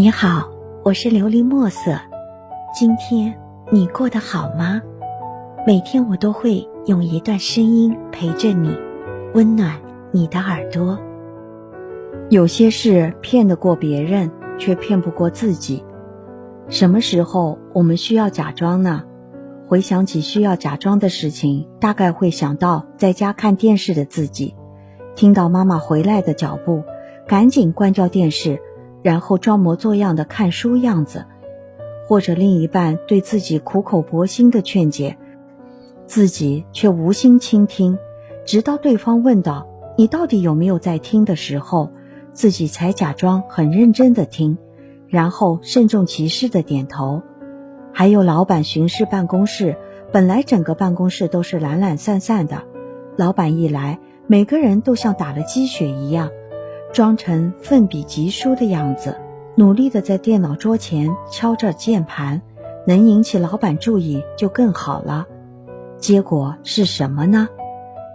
你好，我是琉璃墨色。今天你过得好吗？每天我都会用一段声音陪着你，温暖你的耳朵。有些事骗得过别人，却骗不过自己。什么时候我们需要假装呢？回想起需要假装的事情，大概会想到在家看电视的自己，听到妈妈回来的脚步，赶紧关掉电视。然后装模作样的看书样子，或者另一半对自己苦口婆心的劝解，自己却无心倾听，直到对方问道：“你到底有没有在听？”的时候，自己才假装很认真的听，然后慎重其事的点头。还有老板巡视办公室，本来整个办公室都是懒懒散散的，老板一来，每个人都像打了鸡血一样。装成奋笔疾书的样子，努力的在电脑桌前敲着键盘，能引起老板注意就更好了。结果是什么呢？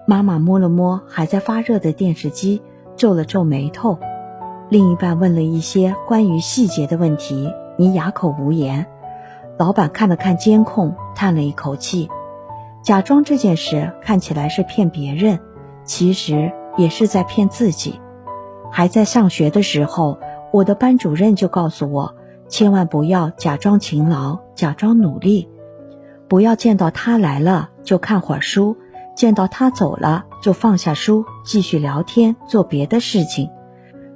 妈妈摸了摸还在发热的电视机，皱了皱眉头。另一半问了一些关于细节的问题，你哑口无言。老板看了看监控，叹了一口气，假装这件事看起来是骗别人，其实也是在骗自己。还在上学的时候，我的班主任就告诉我，千万不要假装勤劳、假装努力，不要见到他来了就看会儿书，见到他走了就放下书继续聊天做别的事情。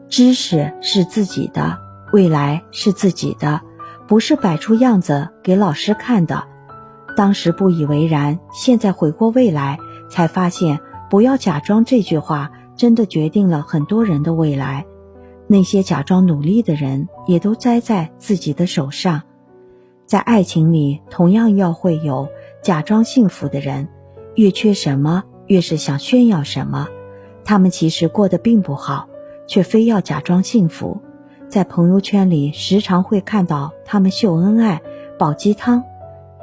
知识是自己的，未来是自己的，不是摆出样子给老师看的。当时不以为然，现在回过味来才发现，不要假装这句话。真的决定了很多人的未来，那些假装努力的人也都栽在自己的手上。在爱情里，同样要会有假装幸福的人，越缺什么，越是想炫耀什么。他们其实过得并不好，却非要假装幸福。在朋友圈里，时常会看到他们秀恩爱、煲鸡汤，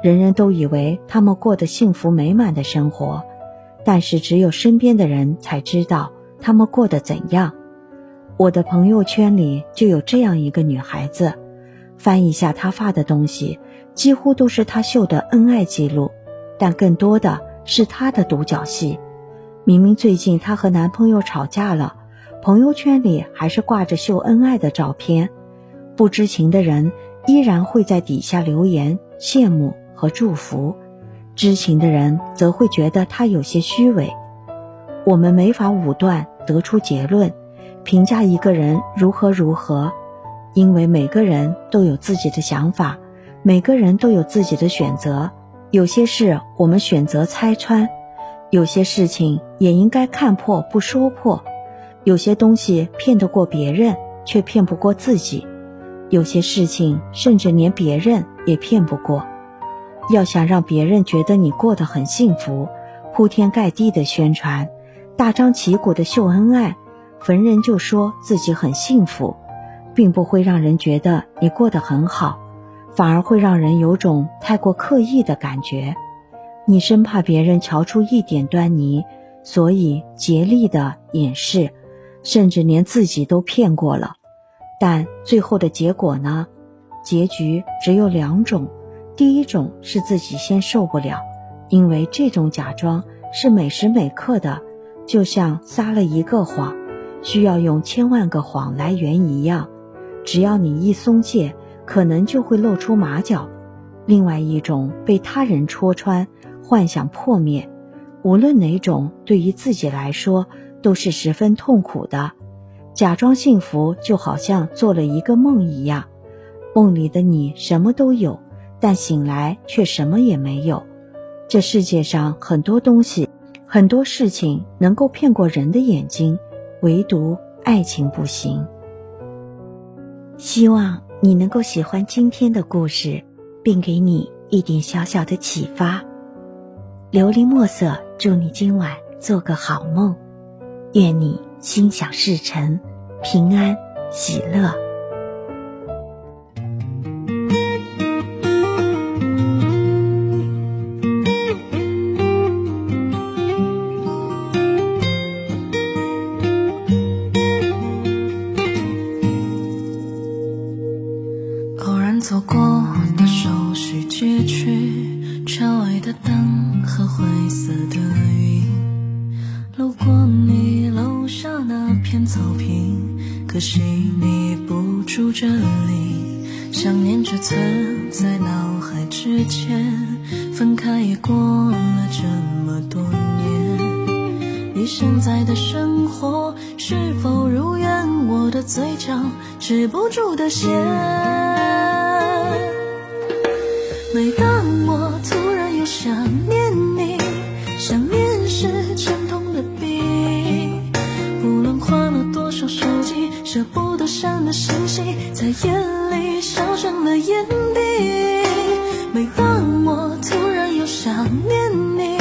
人人都以为他们过得幸福美满的生活，但是只有身边的人才知道。他们过得怎样？我的朋友圈里就有这样一个女孩子，翻一下她发的东西，几乎都是她秀的恩爱记录，但更多的是她的独角戏。明明最近她和男朋友吵架了，朋友圈里还是挂着秀恩爱的照片，不知情的人依然会在底下留言羡慕和祝福，知情的人则会觉得她有些虚伪。我们没法武断得出结论，评价一个人如何如何，因为每个人都有自己的想法，每个人都有自己的选择。有些事我们选择拆穿，有些事情也应该看破不说破。有些东西骗得过别人，却骗不过自己；有些事情甚至连别人也骗不过。要想让别人觉得你过得很幸福，铺天盖地的宣传。大张旗鼓的秀恩爱，逢人就说自己很幸福，并不会让人觉得你过得很好，反而会让人有种太过刻意的感觉。你生怕别人瞧出一点端倪，所以竭力的掩饰，甚至连自己都骗过了。但最后的结果呢？结局只有两种：第一种是自己先受不了，因为这种假装是每时每刻的。就像撒了一个谎，需要用千万个谎来圆一样，只要你一松懈，可能就会露出马脚。另外一种被他人戳穿，幻想破灭，无论哪种，对于自己来说都是十分痛苦的。假装幸福，就好像做了一个梦一样，梦里的你什么都有，但醒来却什么也没有。这世界上很多东西。很多事情能够骗过人的眼睛，唯独爱情不行。希望你能够喜欢今天的故事，并给你一点小小的启发。琉璃墨色，祝你今晚做个好梦，愿你心想事成，平安喜乐。灰的灯和灰色的云，路过你楼下那片草坪，可惜你不住这里。想念只存在脑海之间，分开也过了这么多年。你现在的生活是否如愿？我的嘴角止不住的咸。每当我。想念你，想念是沉痛的病。不论换了多少手机，舍不得删的信息，在眼里烧成了眼底。每当我突然又想念你，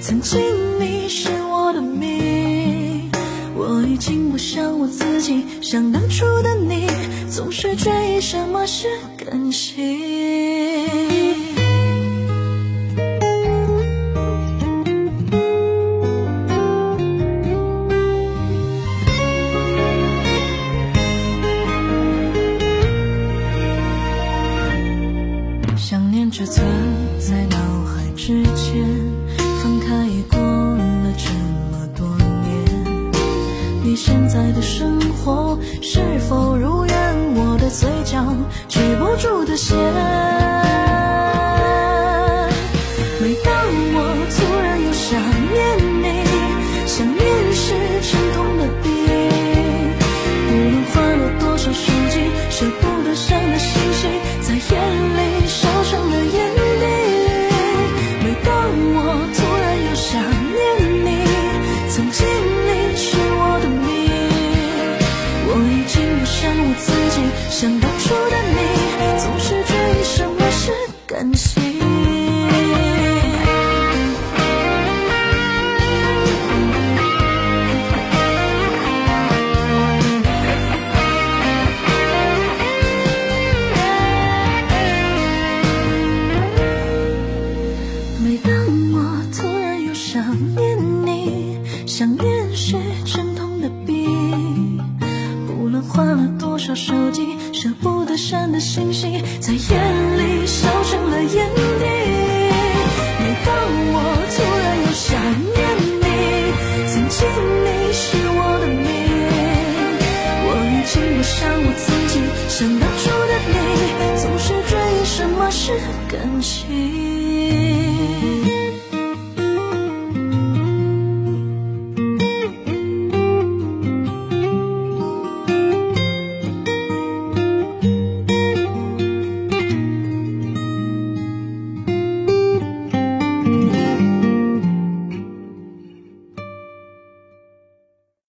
曾经你是我的命。我已经不像我自己，像当初的你，总是追忆什么是感情。过了这么多年。你现在的生活是否如愿？我的嘴角止不住的咸。曾经星星在夜里笑成了眼底每当我突然又想念你曾经你是我的命我已经不像我自己想当初的你总是追忆什么是感情